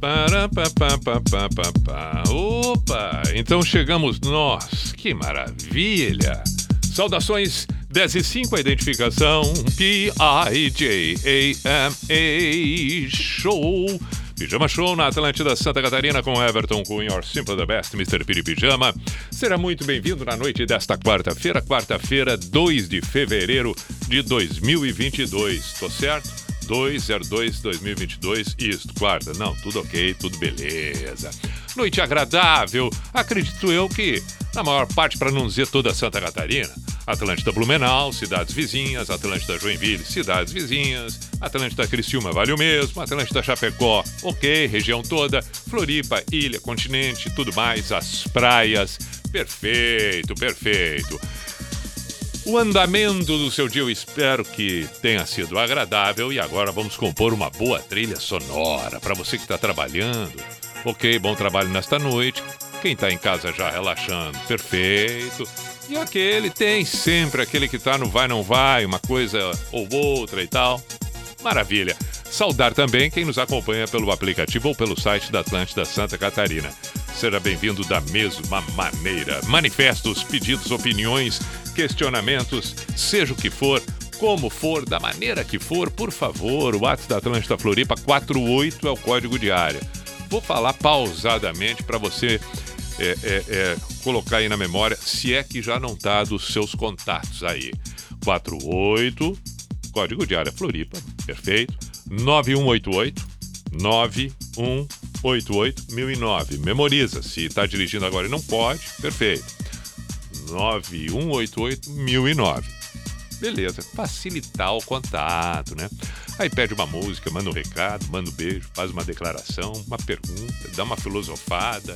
Para, pa, pa, pa, pa, pa, pa. Opa! Então chegamos nós. Que maravilha! Saudações 10 e 5, a identificação P-I-J-A-M-A Show. Pijama Show na Atlântida Santa Catarina com Everton Cunha, Your Simple the Best, Mr. Piri Pijama. Será muito bem-vindo na noite desta quarta-feira, quarta-feira, 2 de fevereiro de 2022. Tô certo? 202-2022, isto, quarta. Não, tudo ok, tudo beleza. Noite agradável, acredito eu que, na maior parte, para não dizer toda Santa Catarina, Atlântida Blumenau, cidades vizinhas, Atlântida Joinville, cidades vizinhas, Atlântida Criciúma, vale o mesmo, Atlântida Chapecó, ok, região toda, Floripa, ilha, continente, tudo mais, as praias, perfeito, perfeito. O andamento do seu dia eu espero que tenha sido agradável e agora vamos compor uma boa trilha sonora para você que está trabalhando. Ok, bom trabalho nesta noite. Quem está em casa já relaxando, perfeito. E aquele tem sempre aquele que está no vai não vai, uma coisa ou outra e tal. Maravilha. Saudar também quem nos acompanha pelo aplicativo ou pelo site da Atlântida Santa Catarina. Seja bem-vindo da mesma maneira. Manifestos, pedidos, opiniões, questionamentos, seja o que for, como for, da maneira que for, por favor, o WhatsApp da Atlântida Floripa 48 é o código de área. Vou falar pausadamente para você é, é, é, colocar aí na memória, se é que já não tá dos seus contatos aí. 48, código de área Floripa, perfeito. 9188 9188 1009. Memoriza, se está dirigindo agora e não pode, perfeito. 9188 1009. Beleza, facilitar o contato, né? Aí pede uma música, manda um recado, manda um beijo, faz uma declaração, uma pergunta, dá uma filosofada,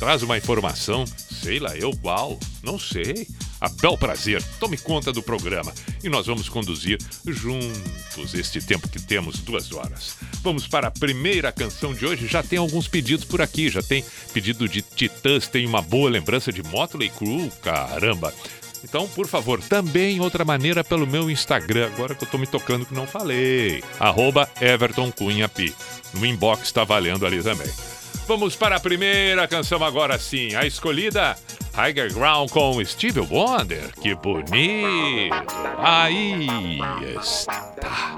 traz uma informação, sei lá eu qual, não sei. A bel prazer, tome conta do programa e nós vamos conduzir juntos este tempo que temos, duas horas. Vamos para a primeira canção de hoje. Já tem alguns pedidos por aqui, já tem pedido de Titãs, tem uma boa lembrança de Motley Crue, caramba. Então, por favor, também outra maneira pelo meu Instagram, agora que eu tô me tocando que não falei. Arroba Everton Cunha. No inbox tá valendo ali também. Vamos para a primeira canção agora sim. A escolhida, Higher Ground com Steve Wonder. Que bonito! Aí está.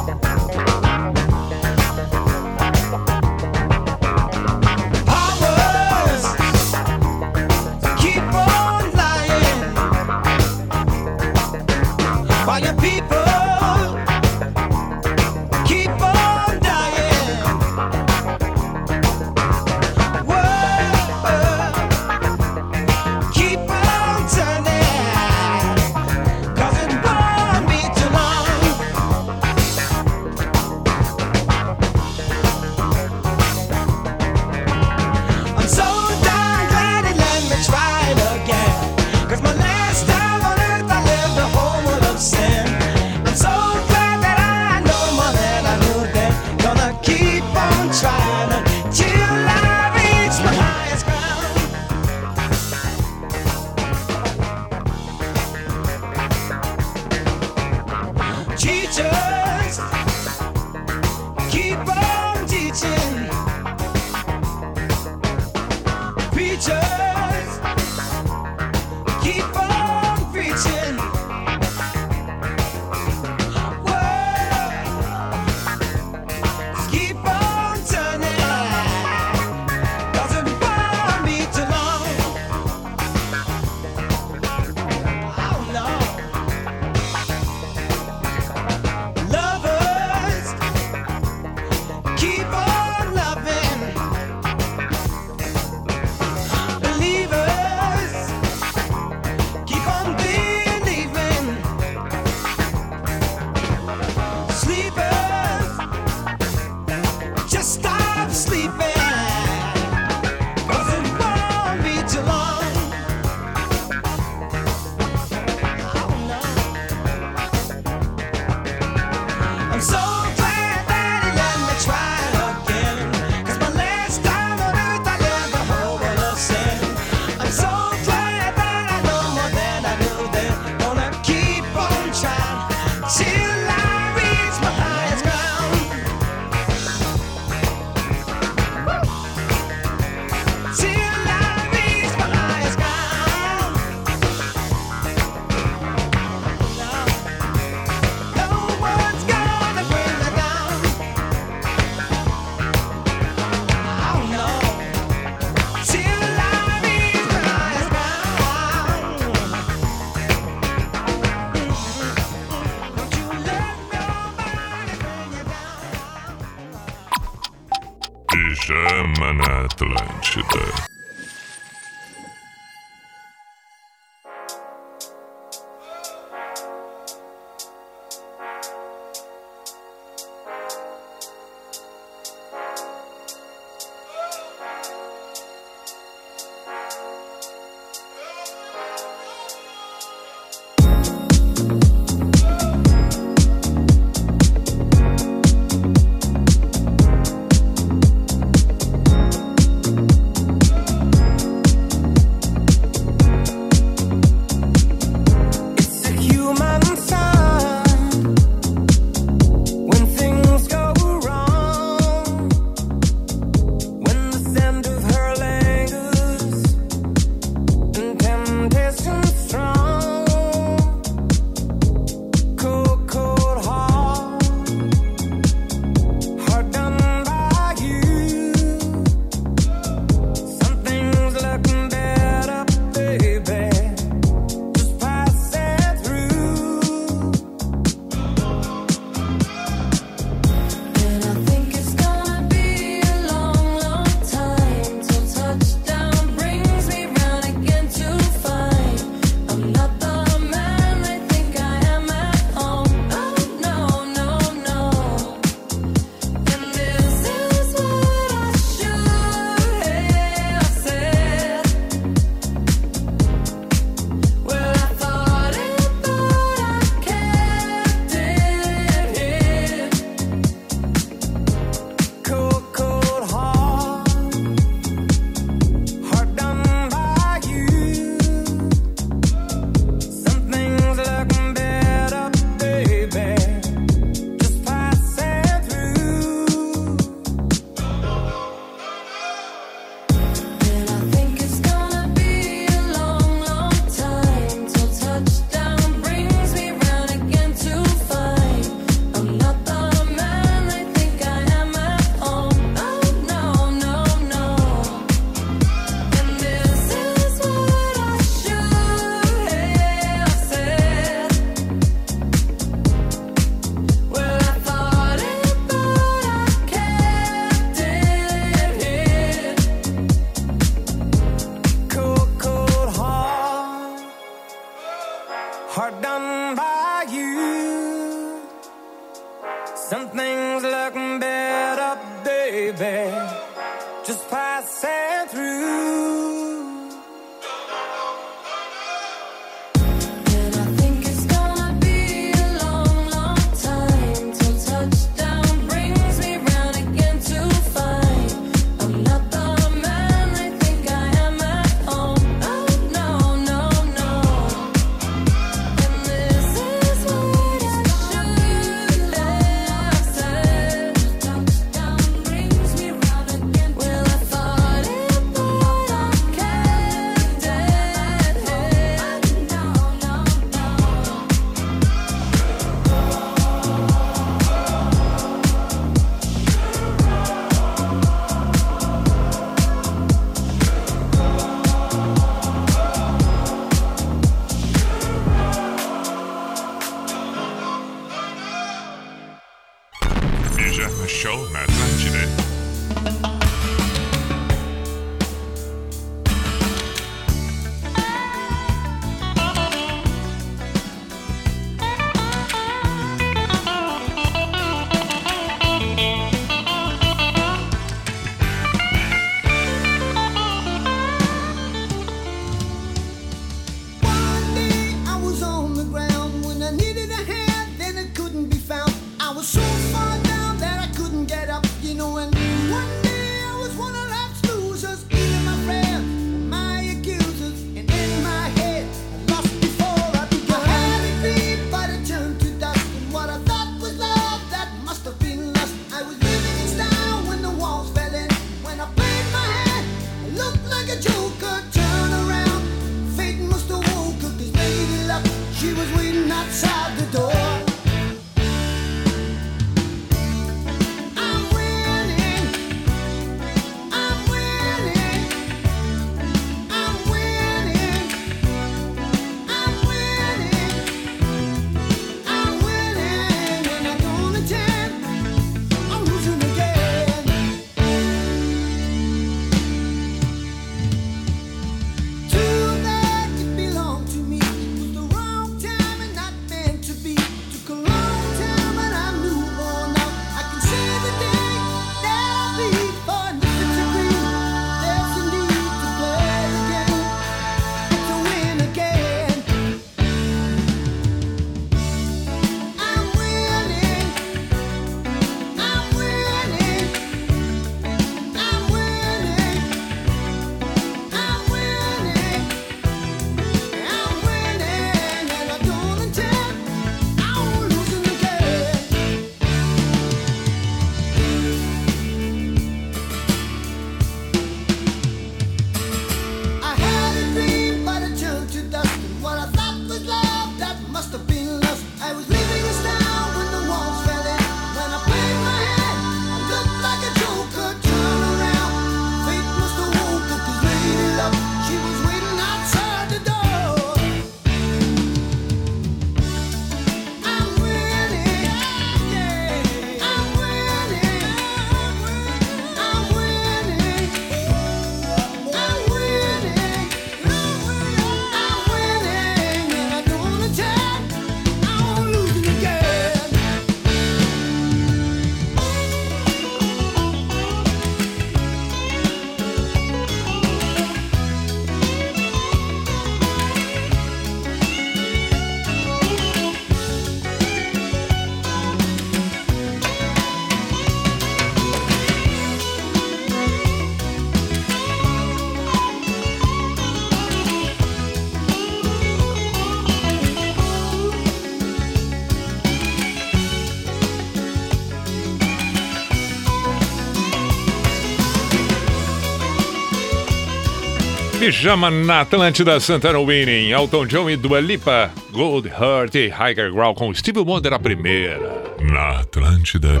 Pijama na Atlântida Santana Winning, Elton John e Dua Lipa, Gold Heart e Higher Ground com Steve Wonder a primeira. Na Atlântida,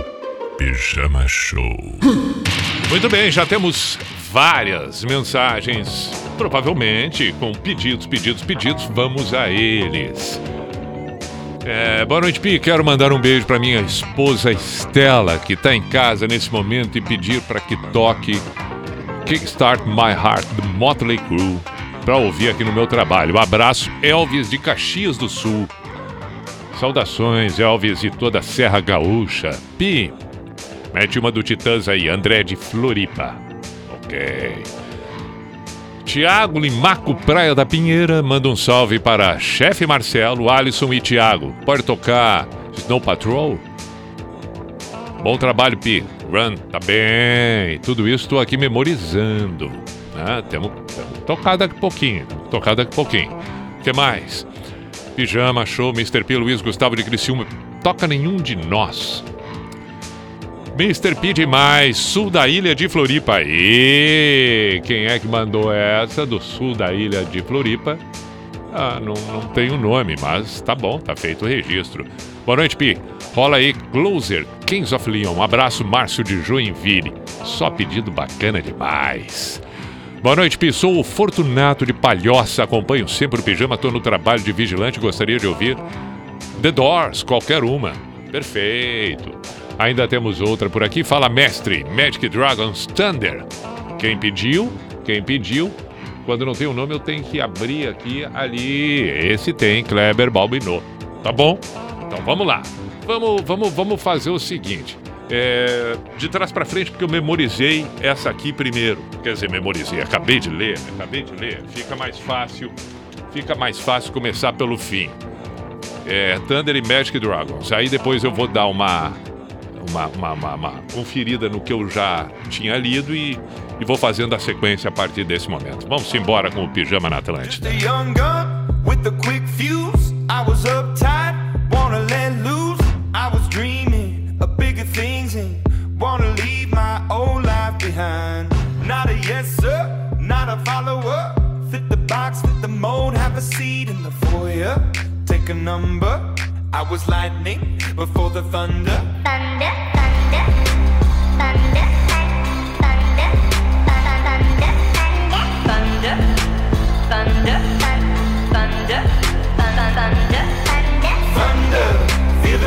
Pijama Show. Muito bem, já temos várias mensagens, provavelmente com pedidos, pedidos, pedidos. Vamos a eles. É, boa noite, Pi. Quero mandar um beijo para minha esposa Estela, que está em casa nesse momento, e pedir para que toque Kickstart My Heart do Motley Crue para ouvir aqui no meu trabalho. Abraço, Elvis de Caxias do Sul. Saudações, Elvis e toda a Serra Gaúcha. Pi, mete uma do Titãs aí, André de Floripa. Ok. Tiago Limaco Praia da Pinheira manda um salve para chefe Marcelo, Alisson e Tiago. Pode tocar Snow Patrol? Bom trabalho, Pi. Run, tá bem. Tudo isso estou aqui memorizando. Né? Temos, tocar daqui a pouquinho. Tocar daqui a pouquinho. O que mais? Pijama, show, Mr. P, Luiz Gustavo de Criciúma. Toca nenhum de nós. Mr. P demais, sul da ilha de Floripa. E quem é que mandou essa do sul da ilha de Floripa? Ah, não, não tem o nome, mas tá bom, tá feito o registro. Boa noite, Pi. Rola aí, Closer, Kings of Leon. Um abraço, Márcio de Joinville. Só pedido bacana demais. Boa noite, Pi. Sou o Fortunato de Palhoça. Acompanho sempre o pijama. Tô no trabalho de vigilante. Gostaria de ouvir The Doors, qualquer uma. Perfeito. Ainda temos outra por aqui. Fala, mestre. Magic Dragons Thunder. Quem pediu? Quem pediu? Quando não tem o nome, eu tenho que abrir aqui, ali. Esse tem, Kleber Balbinot. Tá bom? Então vamos lá. Vamos, vamos, vamos fazer o seguinte. É, de trás pra frente, porque eu memorizei essa aqui primeiro. Quer dizer, memorizei, acabei de ler, acabei de ler. Fica mais fácil, fica mais fácil começar pelo fim. É, Thunder e Magic Dragons. Aí depois eu vou dar uma, uma, uma, uma, uma conferida no que eu já tinha lido e, e vou fazendo a sequência a partir desse momento. Vamos embora com o Pijama na Atlântida. Wanna let loose. I was dreaming of bigger things and wanna leave my old life behind. Not a yes sir, not a follower. Fit the box, fit the mold, have a seat in the foyer. Take a number. I was lightning before the. Thunder, thunder,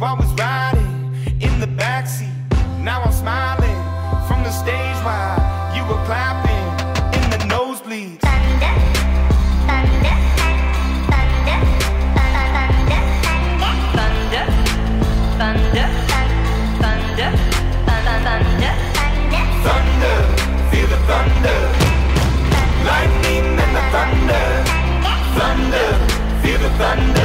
Easy. You're riding in the backseat. Now I'm smiling from the stage while you were clapping in the nosebleeds. thunder, thunder, thunder, thunder, thunder, thunder, thunder, Thunder, feel the thunder. Lightning and the thunder. Thunder, feel the thunder.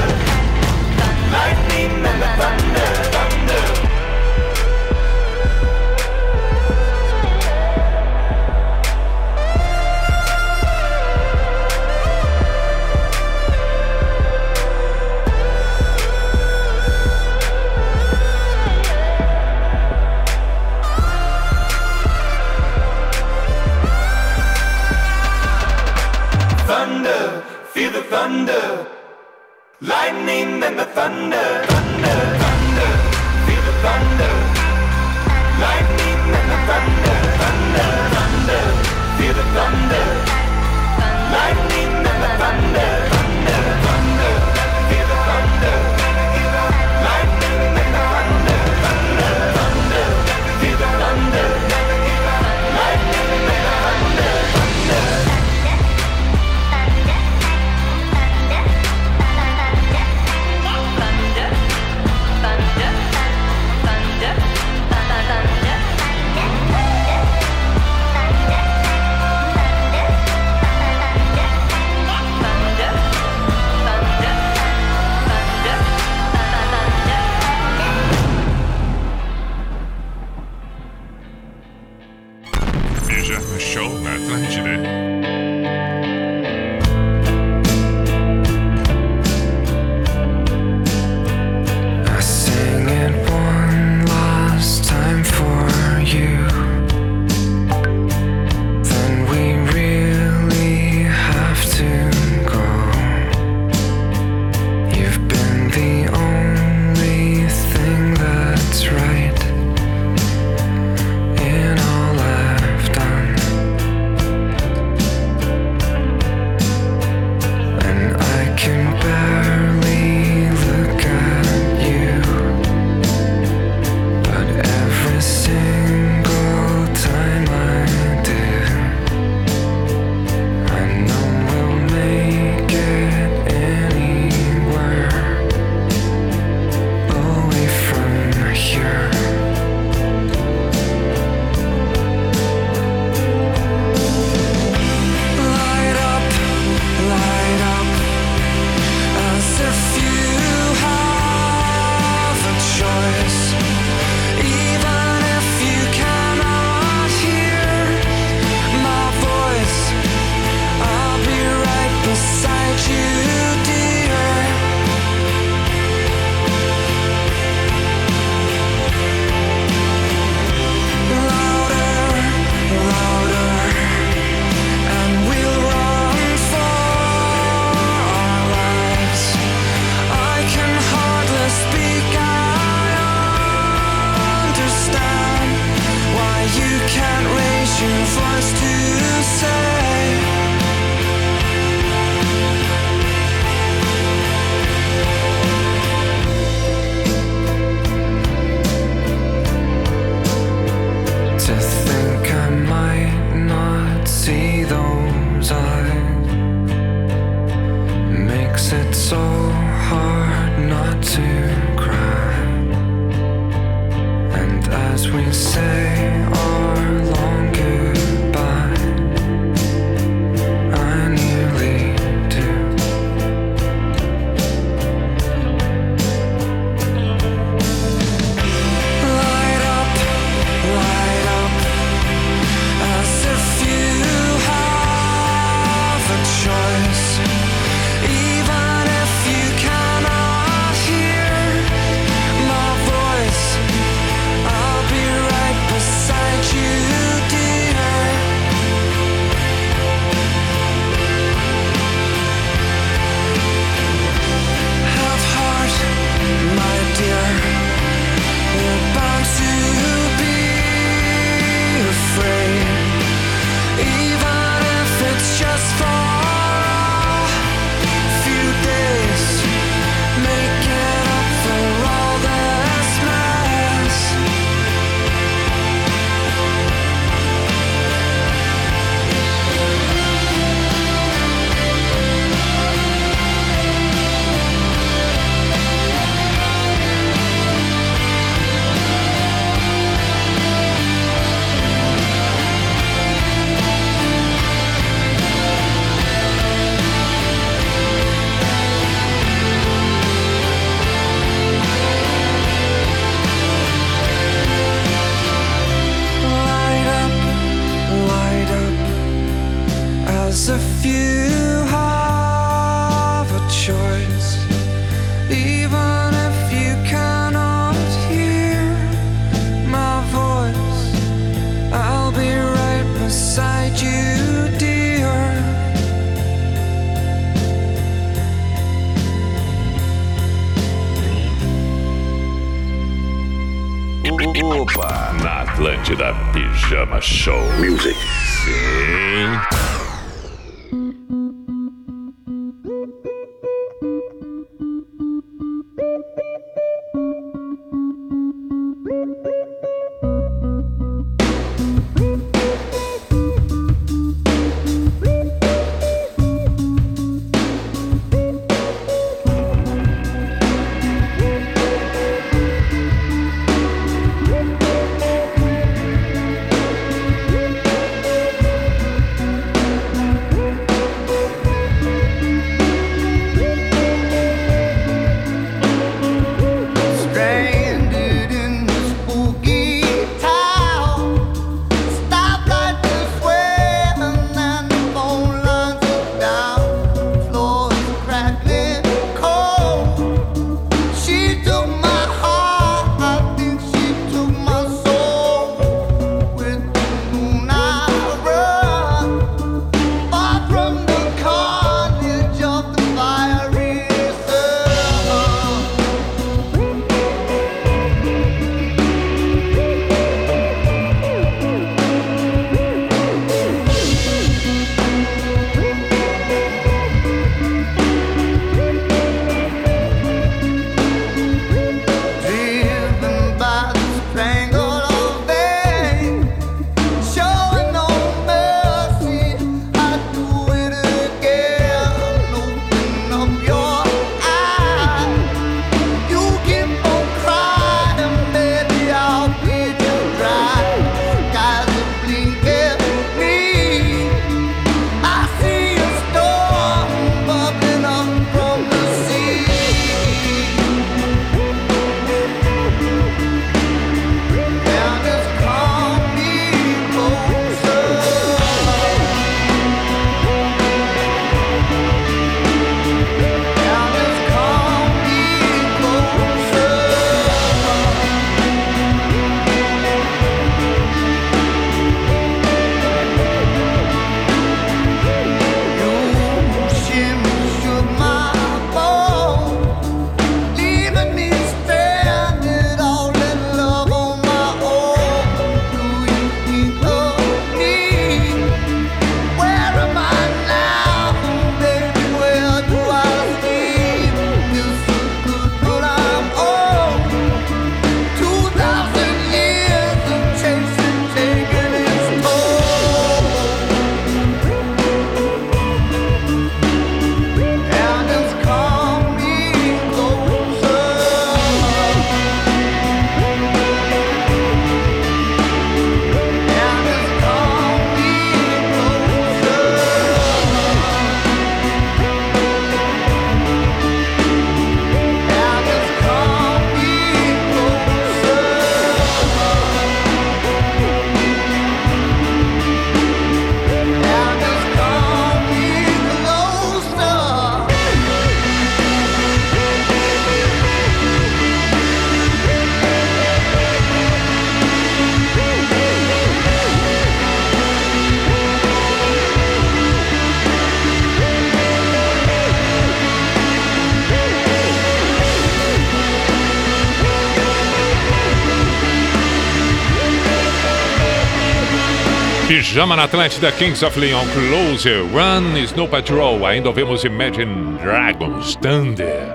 Pijama na Atlântida, Kings of Leon, Closer, Run, Snow Patrol. Ainda ouvimos Imagine Dragons, Thunder.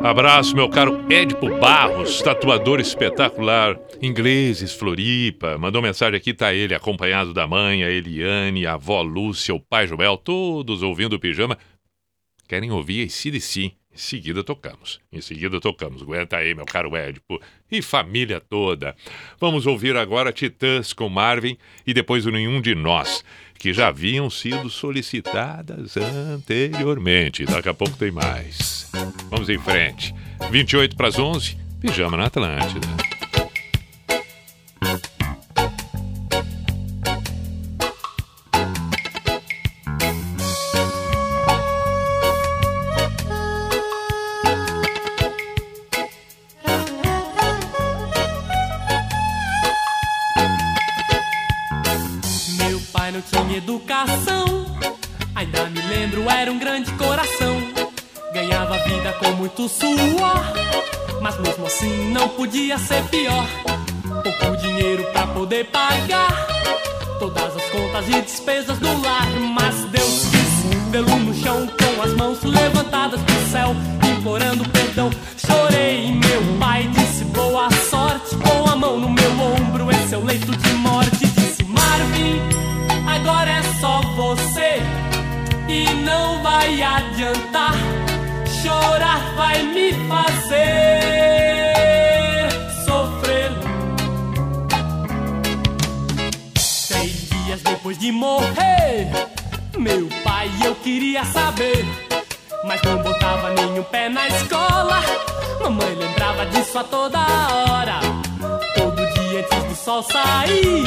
Abraço, meu caro Edipo Barros, tatuador espetacular, ingleses, Floripa. Mandou mensagem aqui, tá ele, acompanhado da mãe, a Eliane, a avó Lúcia, o pai Joel, todos ouvindo o pijama. Querem ouvir ACDC. Em seguida tocamos. Em seguida tocamos. Aguenta aí, meu caro Edipo. E família toda. Vamos ouvir agora Titãs com Marvin e depois o Nenhum de Nós, que já haviam sido solicitadas anteriormente. Daqui a pouco tem mais. Vamos em frente. 28 para as 11, Pijama na Atlântida. Suor, mas mesmo assim não podia ser pior. Pouco dinheiro pra poder pagar todas as contas e despesas do lar. Mas Deus quis vê-lo no chão com as mãos levantadas pro céu, implorando perdão. Chorei, meu pai disse boa sorte, com a mão no meu ombro em seu leito de morte. Disse Marvin, agora é só você e não vai adiantar. Chorar vai me fazer sofrer. Três dias depois de morrer, meu pai eu queria saber. Mas não botava nenhum pé na escola. Mamãe lembrava disso a toda hora. Todo dia antes do sol sair,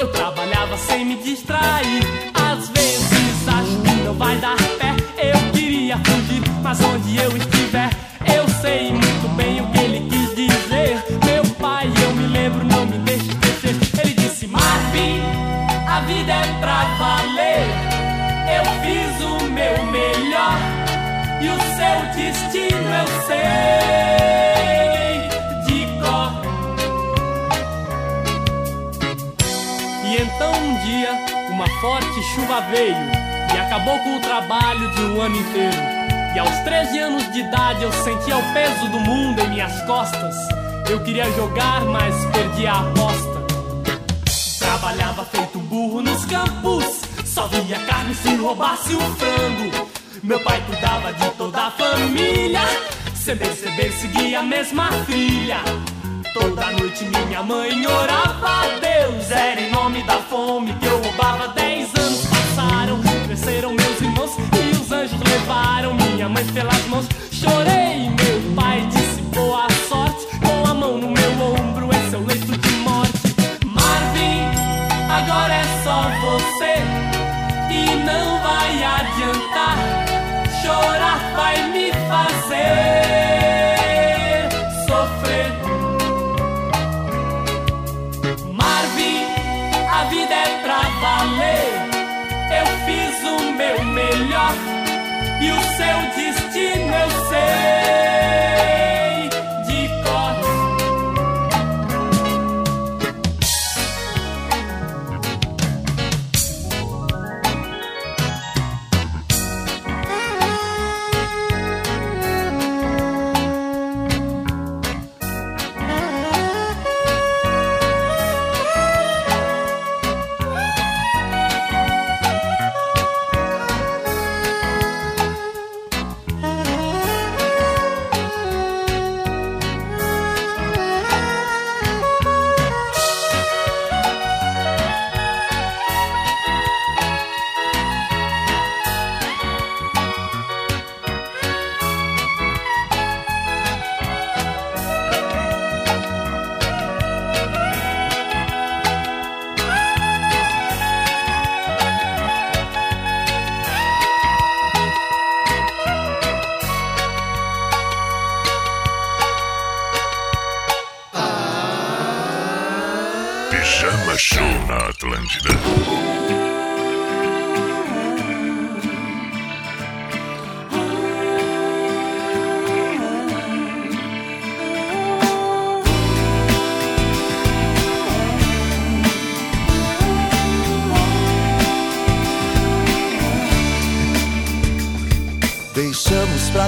eu trabalhava sem me distrair. Às vezes acho que não vai dar pé. Eu queria fugir, mas onde eu estiver, eu sei muito bem o que ele quis dizer. Meu pai, eu me lembro, não me deixe esquecer. Ele disse: Marvin, a vida é pra valer. Eu fiz o meu melhor e o seu destino eu sei de cor. E então um dia, uma forte chuva veio e acabou com o trabalho de um ano inteiro. E aos 13 anos de idade eu sentia o peso do mundo em minhas costas. Eu queria jogar, mas perdi a aposta. Trabalhava feito burro nos campos. Só via carne se roubasse o frango. Meu pai cuidava de toda a família. Sem perceber, seguia a mesma trilha. Toda noite minha mãe orava a Deus. Era em nome da fome que eu roubava. Dez anos passaram, cresceram levaram minha mãe pelas mãos. Chorei, meu pai disse boa sorte. Com a mão no meu ombro, em seu leito de morte. Marvin, agora é só você e não vai adiantar. Chorar vai me fazer sofrer. Marvin, a vida é pra valer. Eu fiz o meu melhor e o seu destino eu sei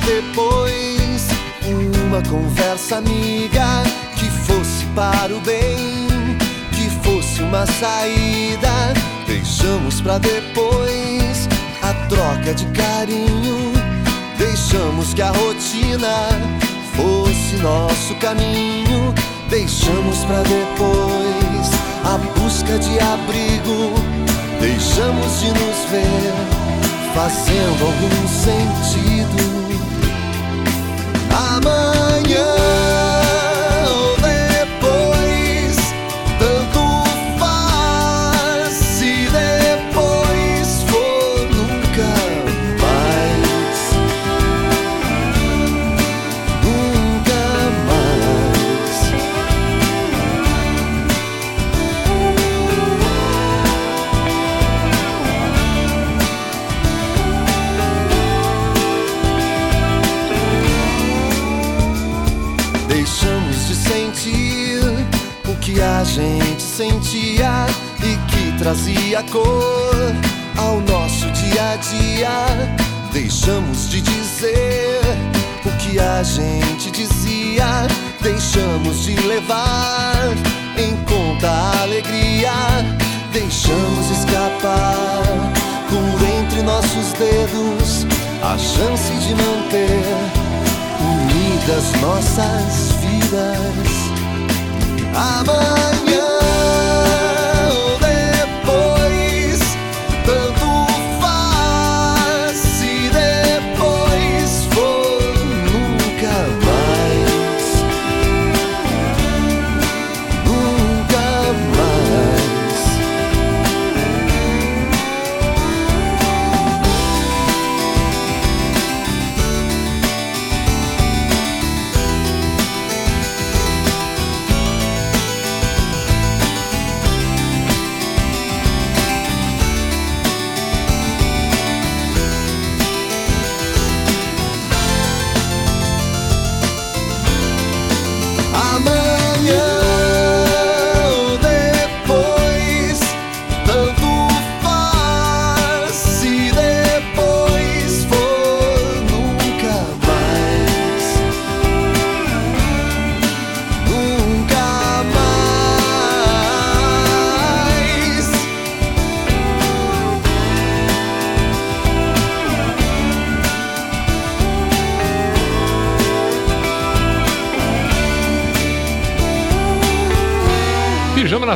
depois. Uma conversa amiga que fosse para o bem, que fosse uma saída. Deixamos pra depois a troca de carinho. Deixamos que a rotina fosse nosso caminho. Deixamos pra depois a busca de abrigo. Deixamos de nos ver fazendo algum sentido. Amanhã sentia e que trazia cor ao nosso dia a dia. Deixamos de dizer o que a gente dizia. Deixamos de levar em conta a alegria. Deixamos escapar por entre nossos dedos a chance de manter unidas nossas vidas. Amanhã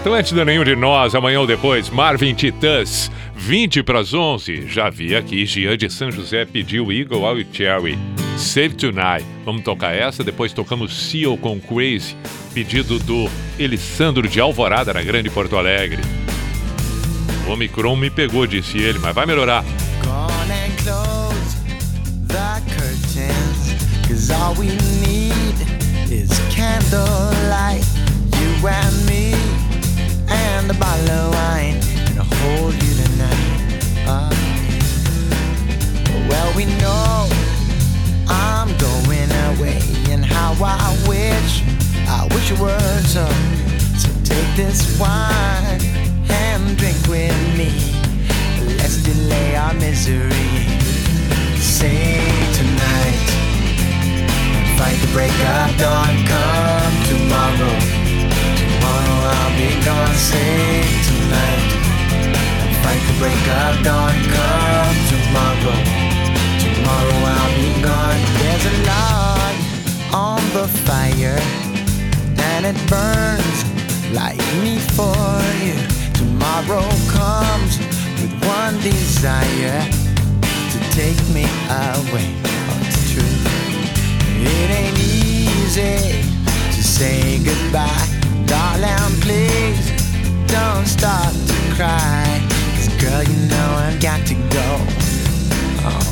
Atlântida, nenhum de nós. Amanhã ou depois, Marvin Titãs, 20 para as 11. Já vi aqui, Gian de São José pediu Eagle Out Cherry, Save Tonight. Vamos tocar essa, depois tocamos Seal com Crazy, pedido do Elisandro de Alvorada, na Grande Porto Alegre. O Omicron me pegou, disse ele, mas vai melhorar. Cause all we need is candlelight. You and me, well, we know I'm going away, and how I wish, I wish it were so. So take this wine and drink with me. Let's delay our misery. Sing tonight. Fight the break of dawn. Come tomorrow. Tomorrow I'll be gone. Sing tonight. Fight the break of dawn. Come tomorrow. Tomorrow I'll be gone. There's a log on the fire, and it burns like me for you. Tomorrow comes with one desire to take me away. Oh, it's true. It ain't easy to say goodbye, darling. Please don't start to cry. Cause girl, you know I've got to go. Oh,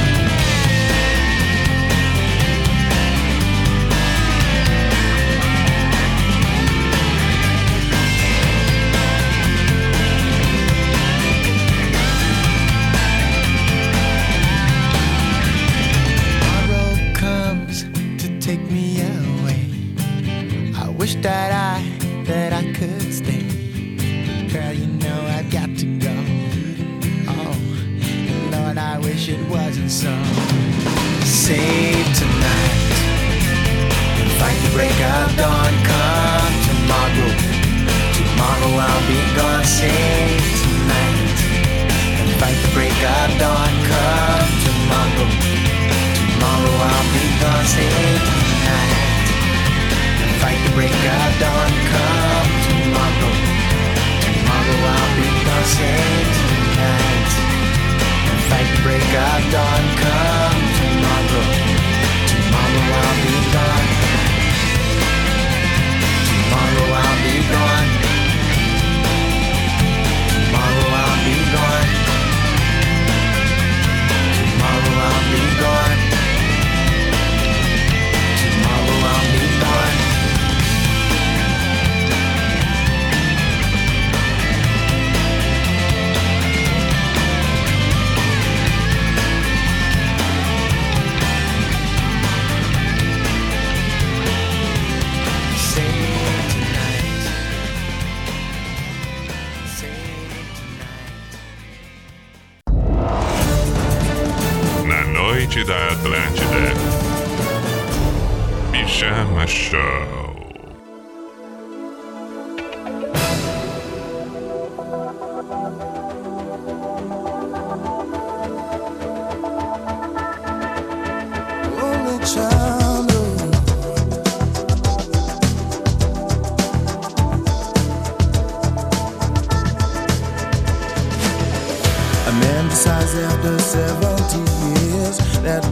Wasn't. Save tonight. Fight the break of dawn. Come tomorrow. Tomorrow I'll be gone. Save tonight. Fight the break of dawn. Come tomorrow. Tomorrow I'll be gone. Save tonight. Fight the break of dawn. Come tomorrow. Tomorrow I'll be gone. Save tonight. Fight the break of dawn. Come tomorrow. Tomorrow I'll be gone. Tomorrow I'll be gone. Tomorrow I'll be gone. Tomorrow I'll be gone.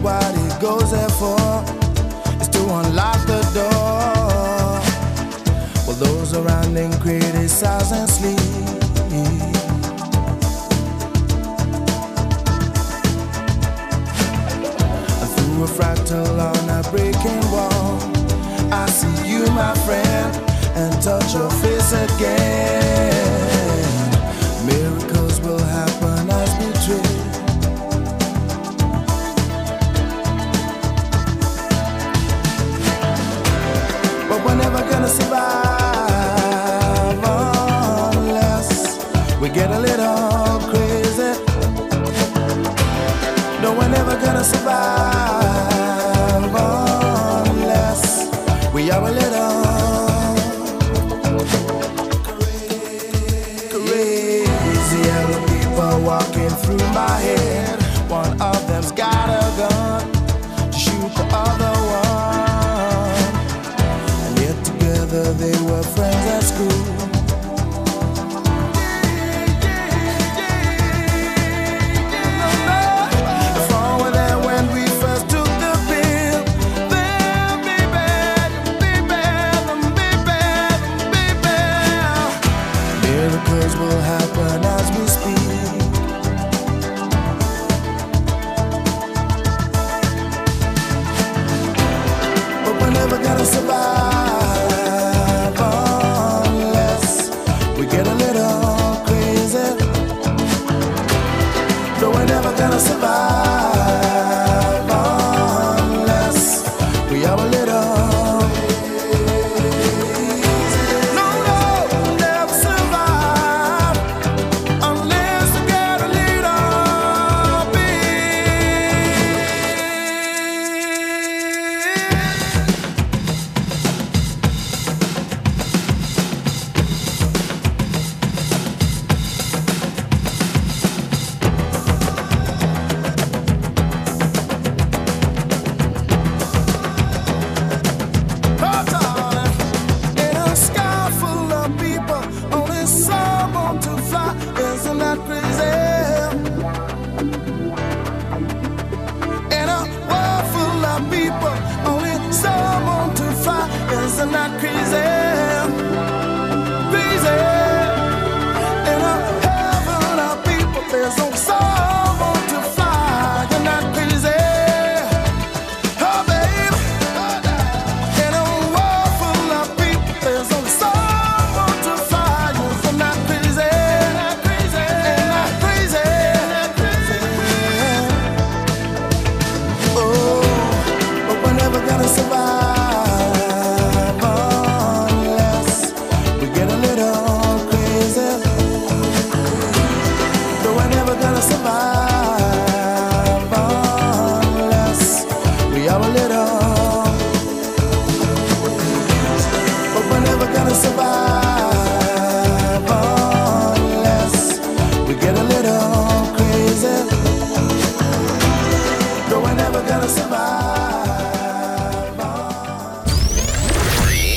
What he goes there for is to unlock the door. While those around him criticize and sleep. Through a fractal on a breaking wall, I see you, my friend, and touch your face again.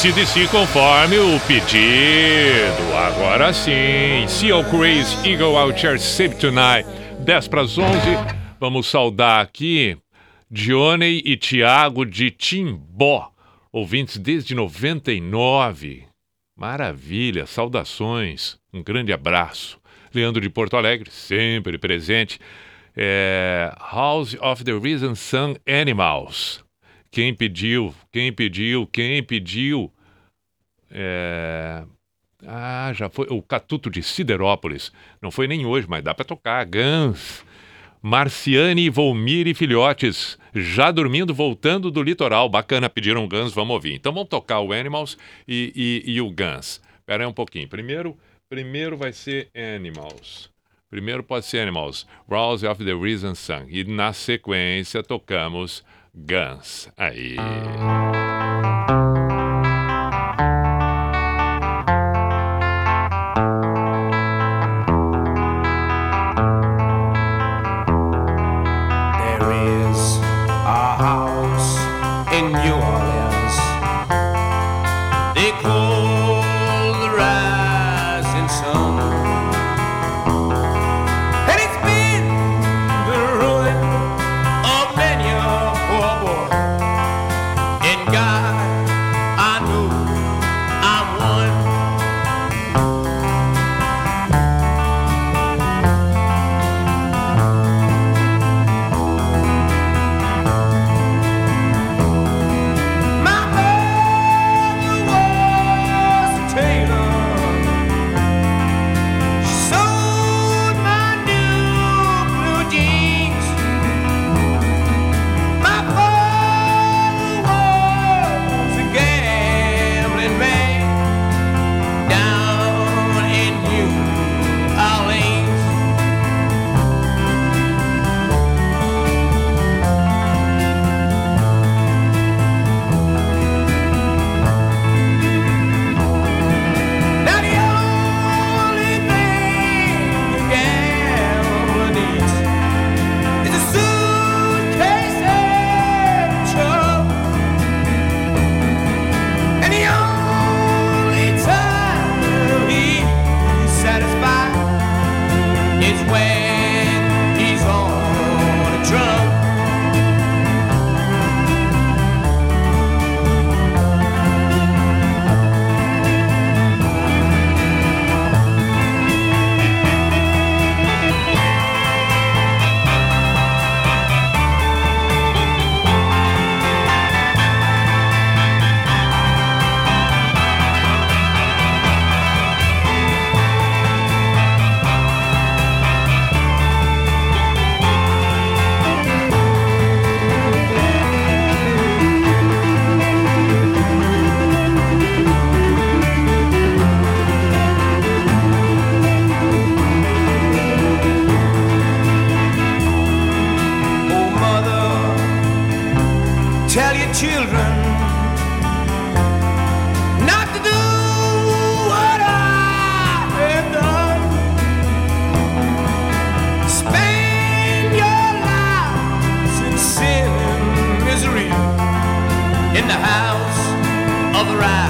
Em CDC conforme o pedido. Agora sim. Seal Craze Eagle Out Here Save Tonight. 10 para as 11. Vamos saudar aqui Dioney e Tiago de Timbó. Ouvintes desde 99. Maravilha, saudações. Um grande abraço. Leandro de Porto Alegre, sempre presente. É, House of the Reason Sun Animals. Quem pediu? Quem pediu? Quem pediu? É... Ah, já foi. O Catuto de Siderópolis. Não foi nem hoje, mas dá para tocar. Gans. Marciane, Volmir e Filhotes. Já dormindo, voltando do litoral. Bacana, pediram Guns, vamos ouvir. Então vamos tocar o Animals e, e, e o Guns. Espera aí um pouquinho. Primeiro, primeiro vai ser Animals. Primeiro pode ser Animals. Rouse of the Reason Song. E na sequência tocamos Guns. Aí. Of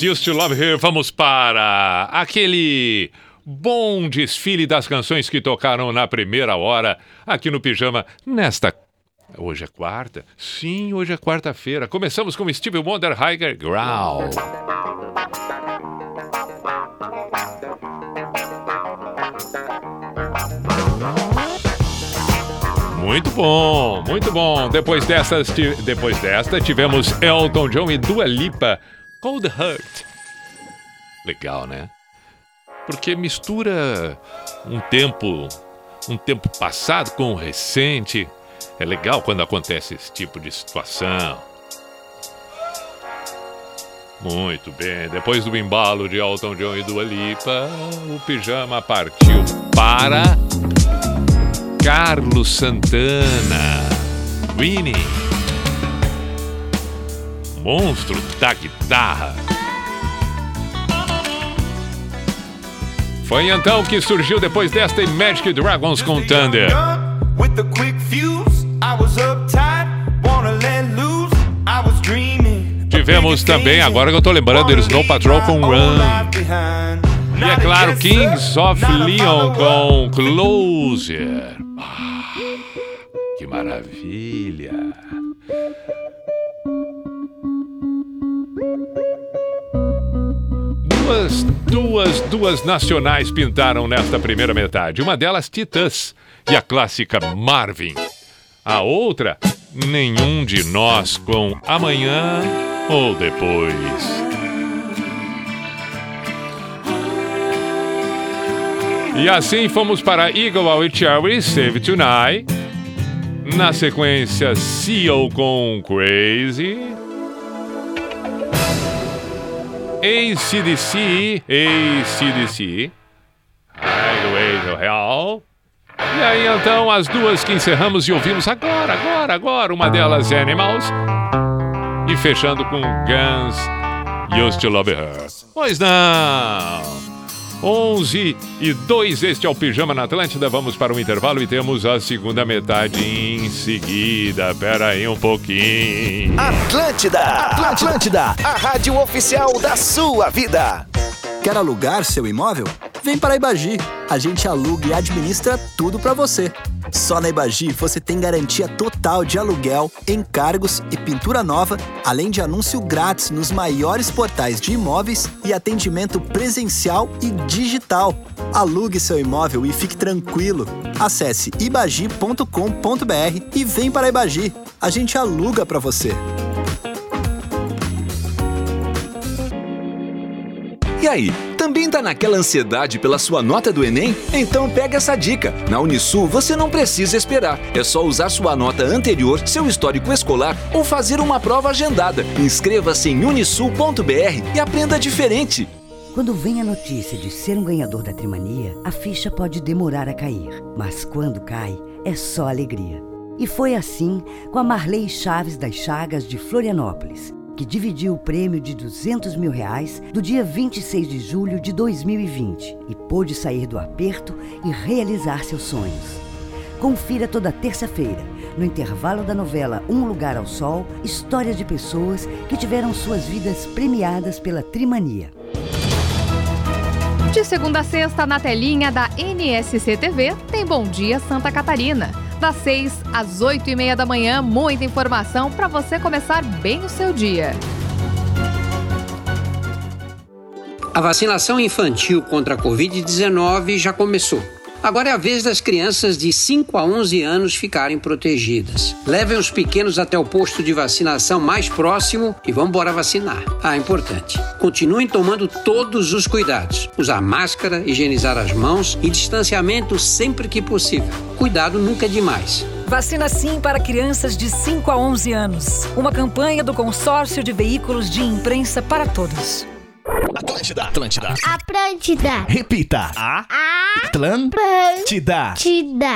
Guns Used to Love Her, vamos para aquele bom desfile das canções que tocaram na primeira hora aqui no Pijama nesta. Hoje é quarta? Sim, hoje é quarta-feira. Começamos com Steve Wonder Higher Ground. Muito bom, muito bom. Depois dessas, ti- depois desta, tivemos Elton John e Dua Lipa, Cold Heart. Legal, né? Porque mistura um tempo, um tempo passado com o recente. É legal quando acontece esse tipo de situação. Muito bem. Depois do embalo de Elton John e Dua Lipa, o pijama partiu para Carlos Santana, Winnie, monstro da guitarra. Foi então que surgiu depois desta Magic Dragons com Thunder. Tivemos também, agora que eu tô lembrando, eles Snow Patrol com Run. E é claro, Kings of Leon com Closer. Ah, que maravilha. Duas, duas, duas nacionais pintaram nesta primeira metade. Uma delas, Titãs, e a clássica Marvin. A outra, Nenhum de Nós com Amanhã ou Depois. E assim fomos para Eagle Out Cherry, Save Tonight. Na sequência, Seal com Crazy. ACDC, ACDC. Highway to Hell. E aí então as duas que encerramos e ouvimos agora, agora, agora. Uma delas Animals. E fechando com Guns Used to Love Her. Pois não. 11 e 2, este é o Pijama na Atlântida. Vamos para o intervalo e temos a segunda metade em seguida. Pera aí um pouquinho. Atlântida, Atlântida, a rádio oficial da sua vida. Quer alugar seu imóvel? Vem para a Ibagi. A gente aluga e administra tudo para você. Só na Ibagi você tem garantia total de aluguel, encargos e pintura nova, além de anúncio grátis nos maiores portais de imóveis e atendimento presencial e digital. Alugue seu imóvel e fique tranquilo. Acesse ibagi.com.br e vem para a Ibagi. A gente aluga para você. E aí, também tá naquela ansiedade pela sua nota do Enem? Então pega essa dica. Na Unisul você não precisa esperar. É só usar sua nota anterior, seu histórico escolar ou fazer uma prova agendada. Inscreva-se em unisul.br e aprenda diferente. Quando vem a notícia de ser um ganhador da Trimania, a ficha pode demorar a cair, mas quando cai, é só alegria. E foi assim com a Marley Chaves das Chagas de Florianópolis, que dividiu o prêmio de 200 mil reais do dia 26 de julho de 2020 e pôde sair do aperto e realizar seus sonhos. Confira toda terça-feira, no intervalo da novela Um Lugar ao Sol, histórias de pessoas que tiveram suas vidas premiadas pela Trimania. De segunda a sexta, na telinha da NSC TV, tem Bom Dia Santa Catarina. Das 6 às 8 e meia da manhã, muita informação para você começar bem o seu dia. A vacinação infantil contra a Covid-19 já começou. Agora é a vez das crianças de 5 a 11 anos ficarem protegidas. Levem os pequenos até o posto de vacinação mais próximo e vão embora vacinar. Ah, importante. Continuem tomando todos os cuidados. Usar máscara, higienizar as mãos e distanciamento sempre que possível. Cuidado nunca é demais. Vacina sim para crianças de 5 a 11 anos. Uma campanha do Consórcio de Veículos de Imprensa para Todos. Atlântida, Atlântida. Atlântida. Repita. A Atlântida. Atlântida.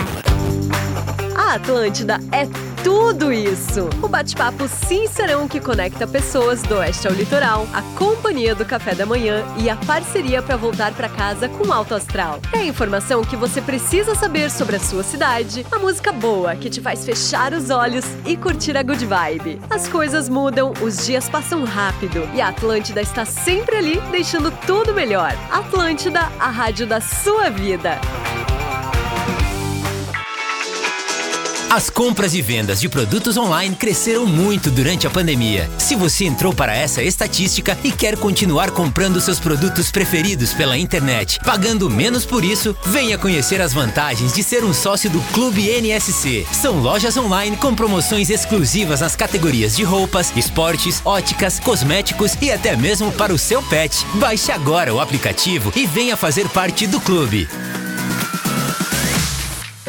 A Atlântida é tudo isso. O bate-papo sincerão que conecta pessoas do oeste ao litoral, a companhia do café da manhã e a parceria para voltar para casa com alto astral. É a informação que você precisa saber sobre a sua cidade, a música boa que te faz fechar os olhos e curtir a good vibe. As coisas mudam, os dias passam rápido e a Atlântida está sempre ali deixando tudo melhor. Atlântida, a rádio da sua vida. As compras e vendas de produtos online cresceram muito durante a pandemia. Se você entrou para essa estatística e quer continuar comprando seus produtos preferidos pela internet, pagando menos por isso, venha conhecer as vantagens de ser um sócio do Clube NSC. São lojas online com promoções exclusivas nas categorias de roupas, esportes, óticas, cosméticos e até mesmo para o seu pet. Baixe agora o aplicativo e venha fazer parte do clube.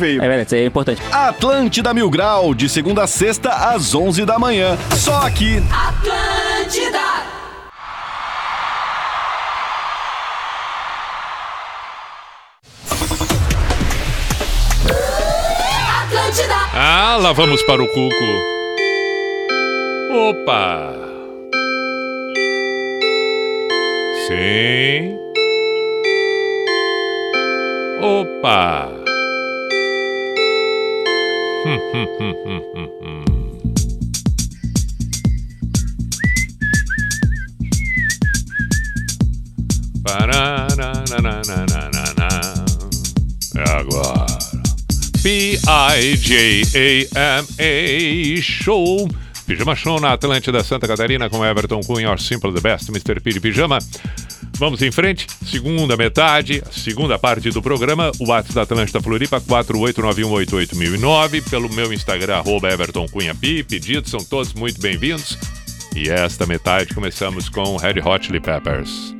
veio. É verdade, isso aí é importante. Atlântida Mil Grau, de segunda a sexta, às 11 da manhã. Só aqui. Atlântida! Atlântida! Ah, lá vamos para o cuco. Opa! Sim. Opa! É agora. P-I-J-A-M-A Show. Pijama Show na Atlântida Santa Catarina com Everton Cunha, Simple the Best, Mr. P de Pijama. Vamos em frente, segunda metade, segunda parte do programa, o WhatsApp da Atlântida Floripa, 489188009, pelo meu Instagram, arroba Everton Cunha pedidos são todos muito bem-vindos. E esta metade começamos com Red Hot Chili Peppers.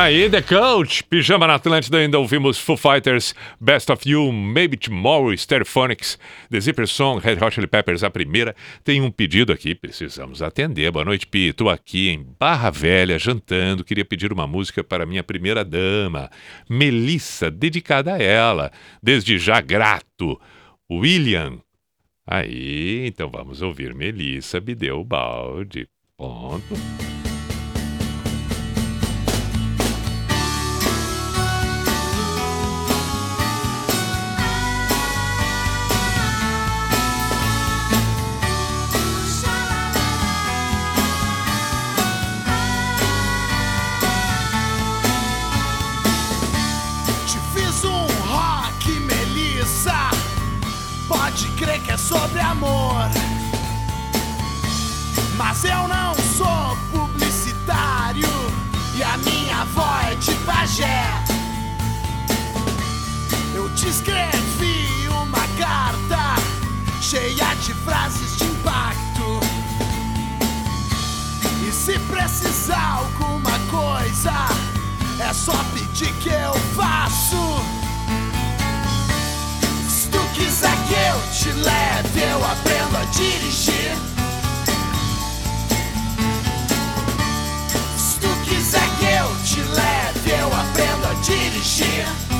Aí, The Coach, Pijama na Atlântida, ainda ouvimos Foo Fighters, Best of You, Maybe Tomorrow, Stereophonics, The Zipper Song, Red Hot Chili Peppers, a primeira. Tem um pedido aqui, precisamos atender. Boa noite, Pi. Estou aqui em Barra Velha, jantando. Queria pedir uma música para minha primeira dama, Melissa, dedicada a ela. Desde já grato. William. Aí, então vamos ouvir Melissa, Bideu Balde. Ponto. Mas eu não sou publicitário. E a minha avó é de pajé. Eu te escrevi uma carta cheia de frases de impacto. E se precisar alguma coisa, é só pedir que eu faço. Quiser que eu te leve, eu aprendo a dirigir. Que eu te leve, eu aprendo a dirigir.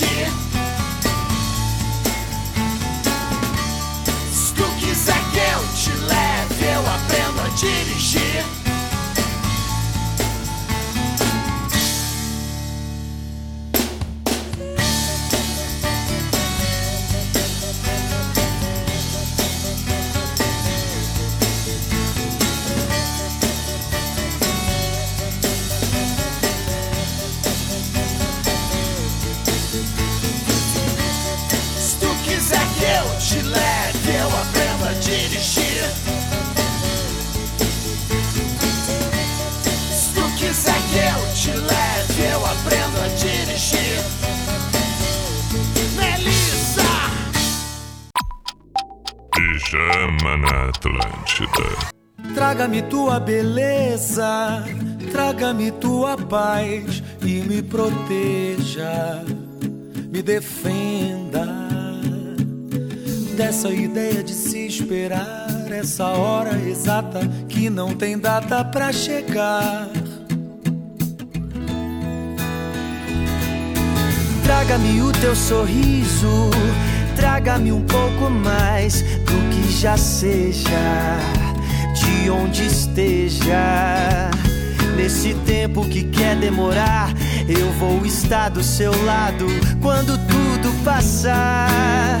Dirigir. Se tu quiser que eu te leve, eu aprendo a dirigir. Eu aprendo a dirigir. Se tu quiser que eu te leve, eu aprendo a dirigir. Melissa! Pijama na Atlântida. Traga-me tua beleza, traga-me tua paz e me proteja, me defenda dessa ideia de se esperar essa hora exata que não tem data pra chegar. Traga-me o teu sorriso, traga-me um pouco mais do que já seja, de onde esteja. Nesse tempo que quer demorar, eu vou estar do seu lado quando tudo passar.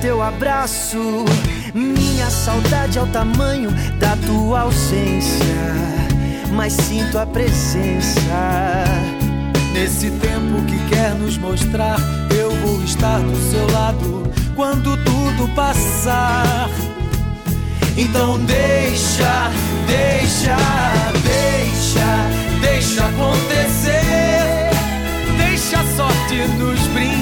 Teu abraço. Minha saudade é o tamanho da tua ausência. Mas sinto a presença. Nesse tempo que quer nos mostrar, eu vou estar do seu lado quando tudo passar. Então deixa, deixa, deixa, deixa acontecer. Deixa a sorte nos brindar.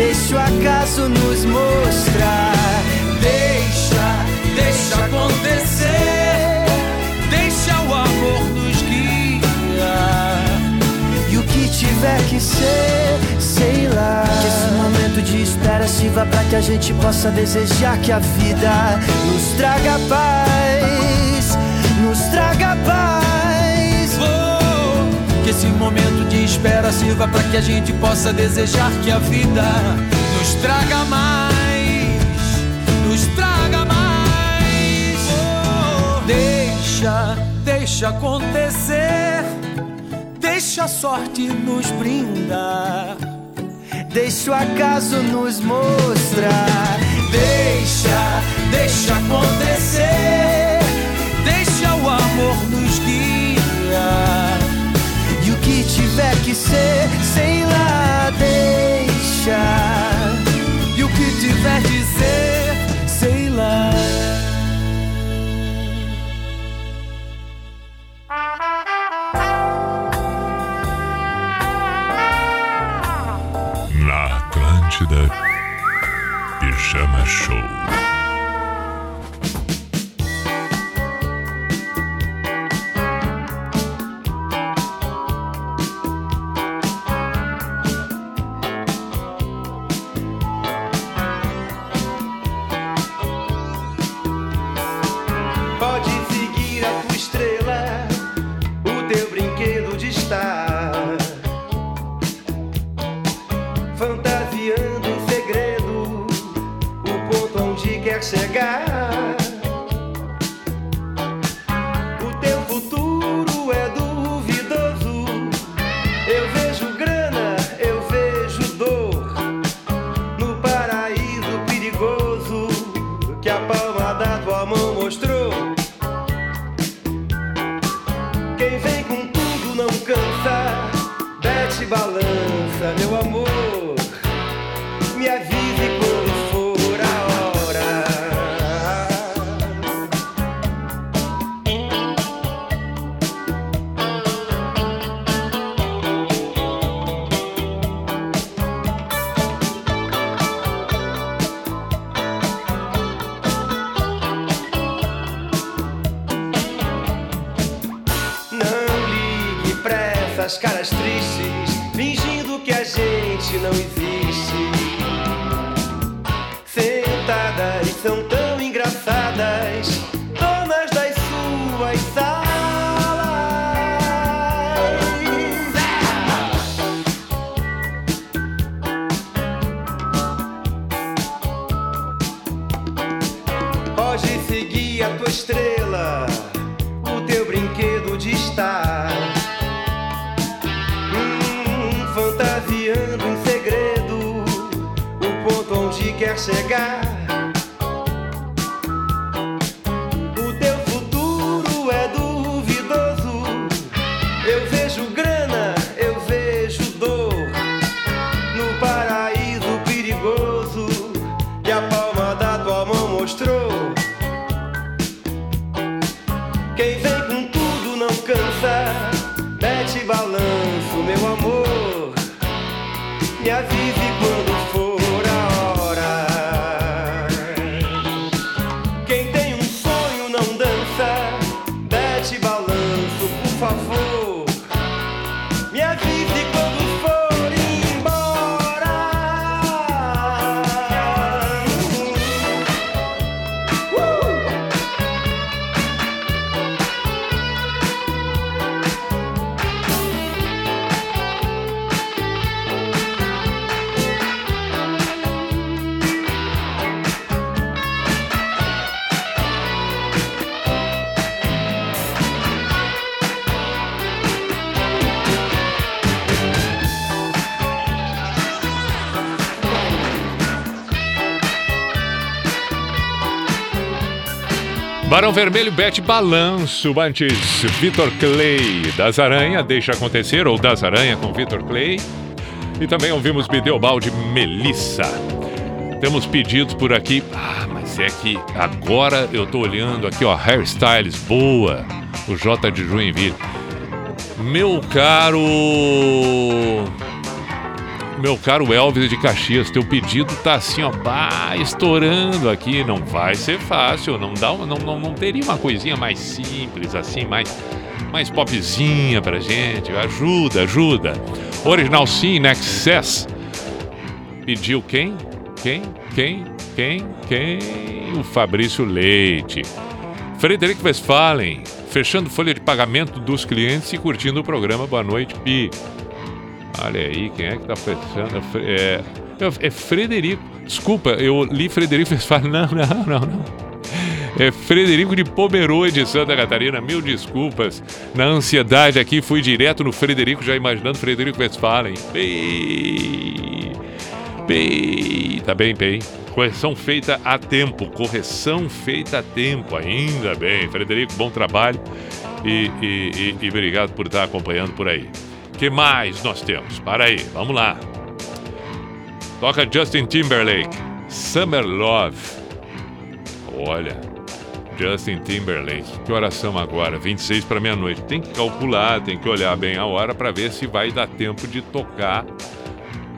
Deixa o acaso nos mostrar. Deixa, deixa acontecer. Deixa o amor nos guiar. E o que tiver que ser, sei lá. Que esse momento de espera sirva pra que a gente possa desejar que a vida nos traga paz. Nos traga paz. Que esse momento de espera sirva para que a gente possa desejar que a vida nos traga mais, nos traga mais. Oh, deixa, deixa acontecer, deixa a sorte nos brindar. Deixa o acaso nos mostrar. Deixa, deixa acontecer, deixa o amor nos guiar. Tiver que ser, sei lá, deixa. E o que tiver de ser, sei lá. Na Atlântida, Pijama Show. you. Barão Vermelho, Bete Balanço, antes Vitor Clay, Das Aranha, Deixa Acontecer, ou Das Aranha com Vitor Clay. E também ouvimos Bideobaldi Melissa. Temos pedidos por aqui. Ah, mas é que agora eu tô olhando aqui, ó, hairstyles boa. O J de Joinville. Meu caro. Meu caro Elvis de Caxias, teu pedido tá assim, ó, pá, estourando aqui. Não vai ser fácil, não dá, não, não, não teria uma coisinha mais simples, assim, mais, mais popzinha pra gente. Ajuda, ajuda. Original Sim, Excess. Pediu quem? Quem? Quem? Quem? Quem? O Fabrício Leite. Frederico Westphalen, fechando folha de pagamento dos clientes e curtindo o programa. Boa noite, Pi. Olha aí, quem é que tá fechando? É, é, é Frederico. Desculpa, eu li Frederico Westphalen. Não, não, não, não. É Frederico de Pomerode de Santa Catarina. Mil desculpas. Na ansiedade aqui, fui direto no Frederico, já imaginando Frederico Westphalen. Bem. Bem. Tá bem, bem. Correção feita a tempo. Correção feita a tempo. Ainda bem. Frederico, bom trabalho. E, e, e, e obrigado por estar acompanhando por aí. Que mais nós temos? Para aí, vamos lá. Toca Justin Timberlake. Summer Love. Olha, Justin Timberlake. Que oração agora? 26 para meia-noite. Tem que calcular, tem que olhar bem a hora para ver se vai dar tempo de tocar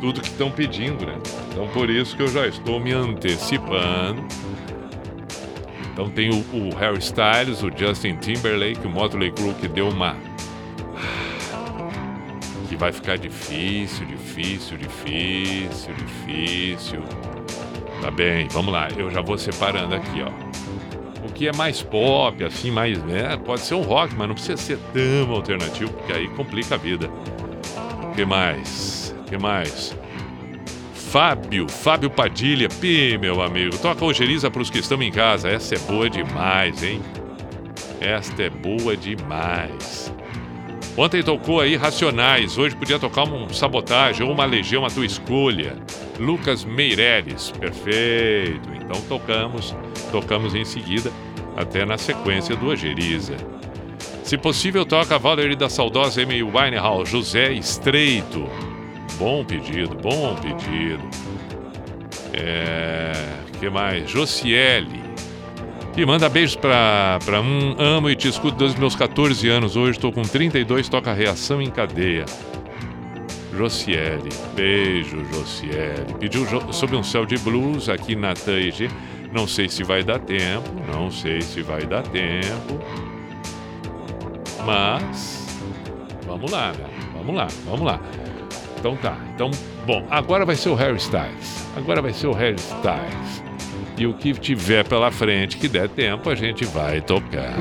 tudo que estão pedindo, né? Então por isso que eu já estou me antecipando. Então tem o, o Harry Styles, o Justin Timberlake, o Motley Crue que deu uma que vai ficar difícil, difícil, difícil, difícil. Tá bem, vamos lá. Eu já vou separando aqui, ó. O que é mais pop, assim, mais. Né? Pode ser um rock, mas não precisa ser tão alternativo, porque aí complica a vida. O que mais? O que mais? Fábio, Fábio Padilha, pi, meu amigo. Toca Ojeriza para os que estão em casa. Essa é boa demais, hein? Esta é boa demais. Ontem tocou aí Racionais, hoje podia tocar um Sabotagem ou uma Legião à tua escolha. Lucas Meireles, perfeito. Então tocamos, tocamos em seguida, até na sequência do Ojeriza. Se possível, toca Valerie da saudosa Amy Winehouse, José Estreito. Bom pedido, bom pedido. É. que mais? Josiele. E manda beijos pra, pra um. Amo e te escuto desde meus 14 anos. Hoje estou com 32, toca Reação em Cadeia. Josiele. Beijo, Josiele. Pediu jo- sobre um céu de blues aqui na TAG. Não sei se vai dar tempo. Não sei se vai dar tempo. Mas. Vamos lá, né? Vamos lá, vamos lá. Então tá. Então, bom, agora vai ser o Harry Styles. Agora vai ser o Harry Styles. E o que tiver pela frente, que der tempo, a gente vai tocar.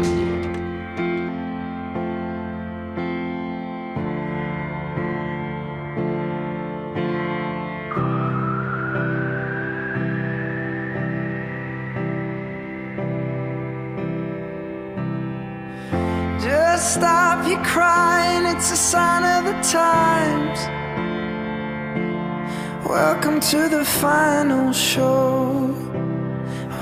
Just stop your crying, it's a sign of the times. Welcome to the final show.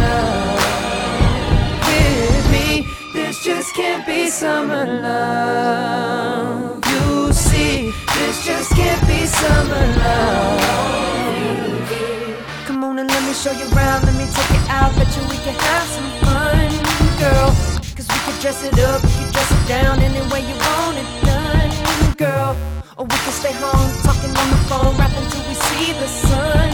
love with me. This just can't be summer love. You see, this just can't be summer love. Come on and let me show you around, let me take it out, bet you we can have some fun, girl. Cause we could dress it up, we could dress it down any way you want it done, girl. Or we can stay home, talking on the phone, rapping till we see the sun,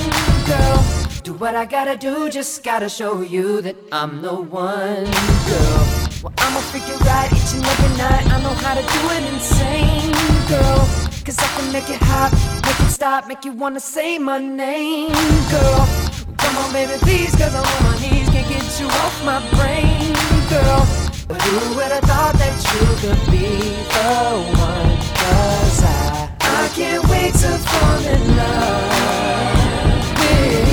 girl. Do what I gotta do, just gotta show you that I'm the one, girl. Well, I'ma figure out each and every night, I know how to do it insane, girl. Cause I can make it hot, make it stop, make you wanna say my name, girl. Come on, baby, please, cause I'm on my knees, can't get you off my brain, girl. Who would have thought that you could be the one? Cause I, I can't wait to fall in love with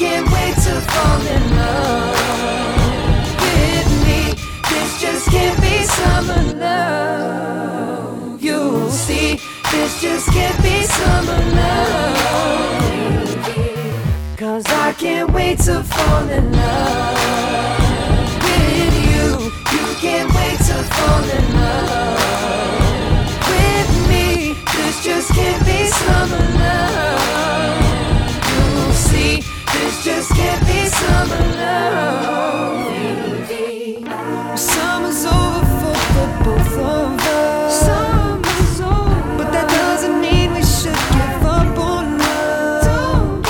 can't wait to fall in love with me. This just can't be summer love. You'll see, this just can't be summer I can't wait to fall in love with you. You can't wait to fall in love with me. This just can't be summer love. This just can't be summer love. Summer's over for the both of us. But that doesn't mean we should give up on love.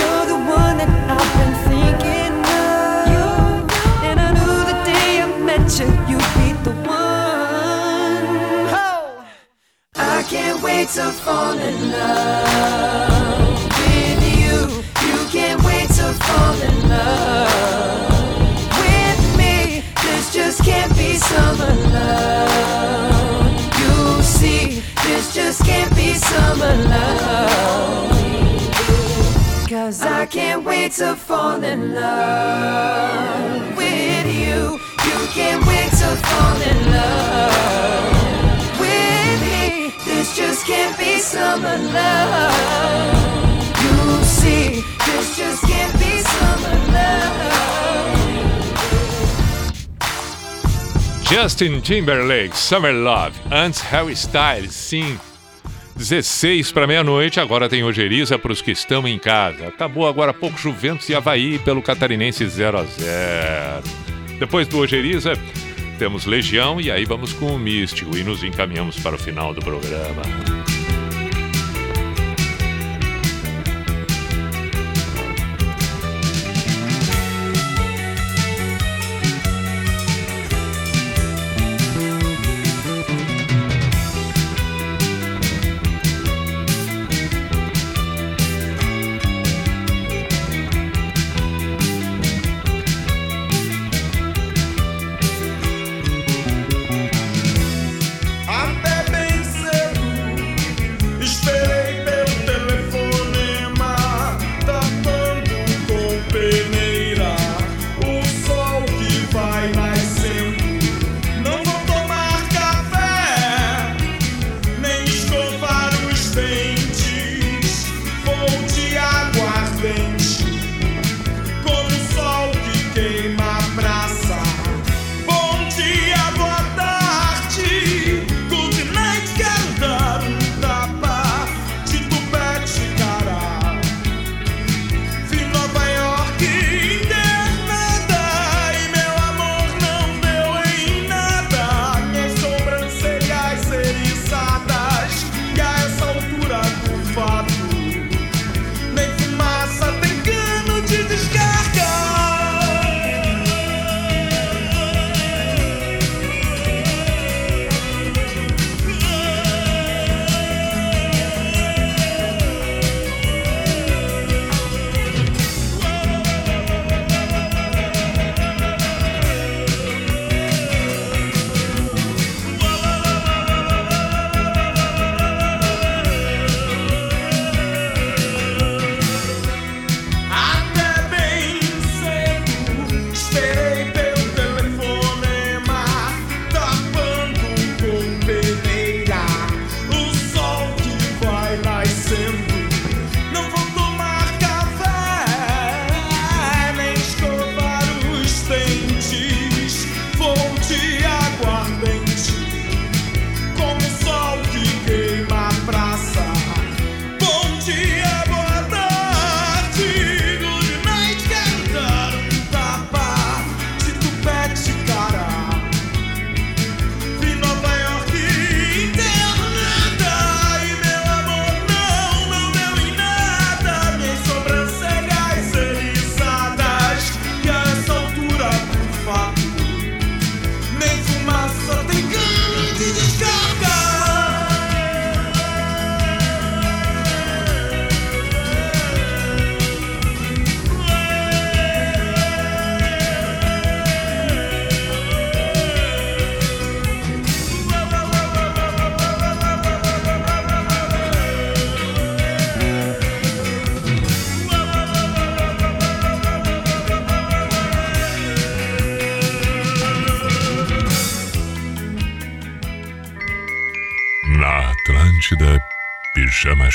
You're the one that I've been thinking of. And I knew the day I met you, you'd be the one. I can't wait to fall in love love with me. This just can't be summer love. You see, this just can't be summer love. Cause I can't wait to fall in love with you. You can't wait to fall in love with me. This just can't be summer love. You see, this just can't be. Justin Timberlake, Summer Love. Antes Harry Styles, sim. 16 para meia-noite, agora tem ojeriza para os que estão em casa. Acabou agora há pouco Juventus e Havaí pelo Catarinense 0 a 0 Depois do ojeriza, temos Legião e aí vamos com o Místico e nos encaminhamos para o final do programa.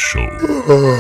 Show.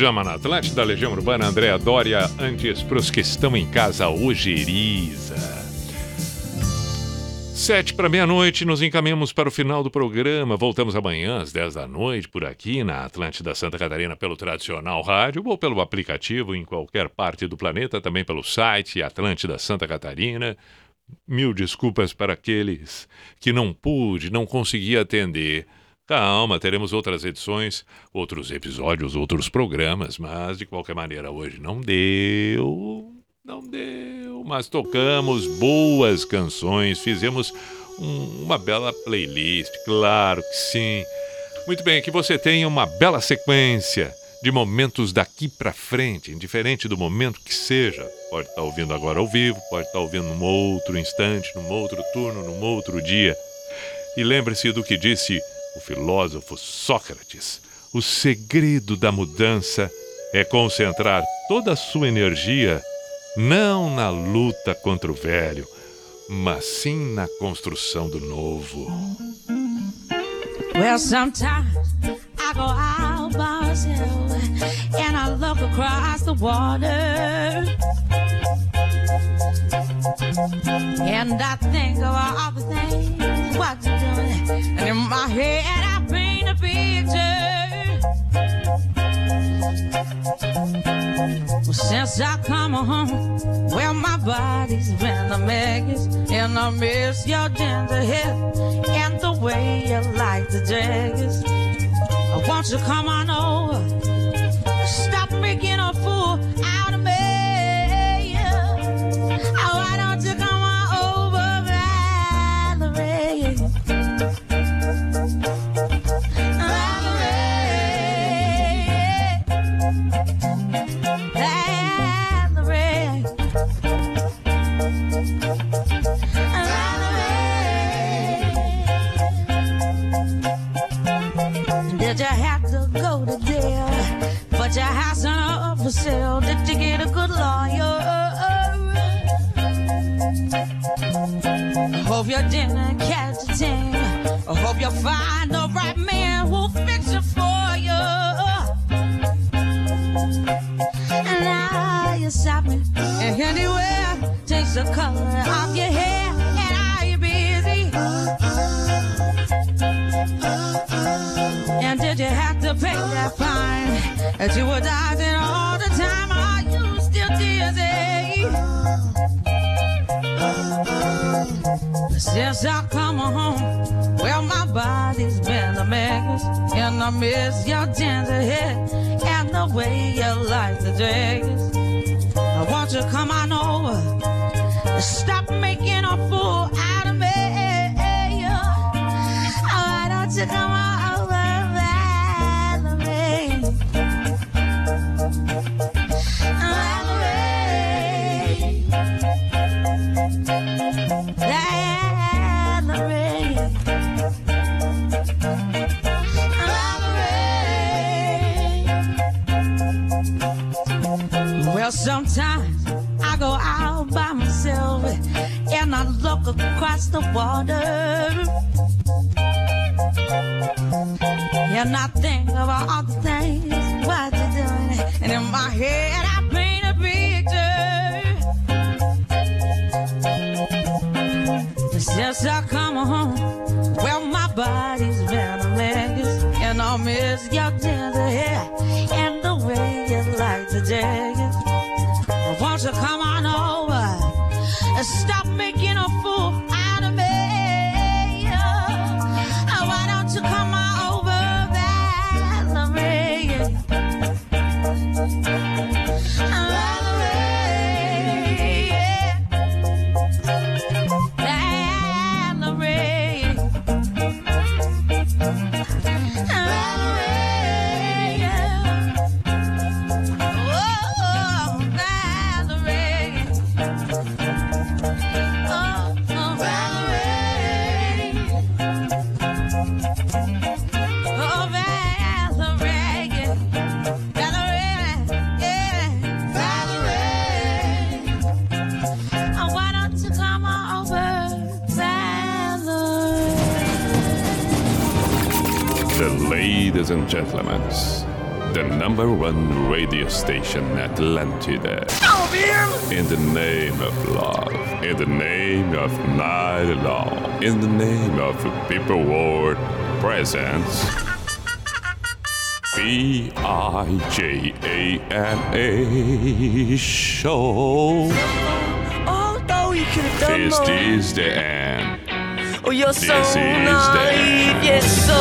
Pijama na Atlântida, Legião Urbana, Andréa Dória, antes para os que estão em casa, Ojeriza. Sete para meia-noite, nos encaminhamos para o final do programa. Voltamos amanhã às 10 da noite por aqui na Atlântida Santa Catarina pelo tradicional rádio ou pelo aplicativo em qualquer parte do planeta, também pelo site Atlântida Santa Catarina. Mil desculpas para aqueles que não pude, não consegui atender. Calma, teremos outras edições, outros episódios, outros programas, mas de qualquer maneira hoje não deu. Não deu, mas tocamos boas canções, fizemos um- uma bela playlist, claro que sim. Muito bem, que você tenha uma bela sequência de momentos daqui pra frente, indiferente do momento que seja. Pode estar ouvindo agora ao vivo, pode estar ouvindo num outro instante, num outro turno, num outro dia. E lembre-se do que disse o filósofo Sócrates: o segredo da mudança é concentrar toda a sua energia não na luta contra o velho, mas sim na construção do novo. Well, sometimes I go out by myself and I look across the water. And I think of all the things what. And in my head, I paint a picture. Well, since I come home, well, my body's been a mess, and I miss your ginger hair and the way you like the daggers. I want you to come on over, stop making a fool out the number one radio station, Atlantida. Come here! In the name of love, in the name of night long, in the name of people world presence. B I J A N A show. Although you could have done This more. is the end. Oh, you're so This is the naive, end. yes, so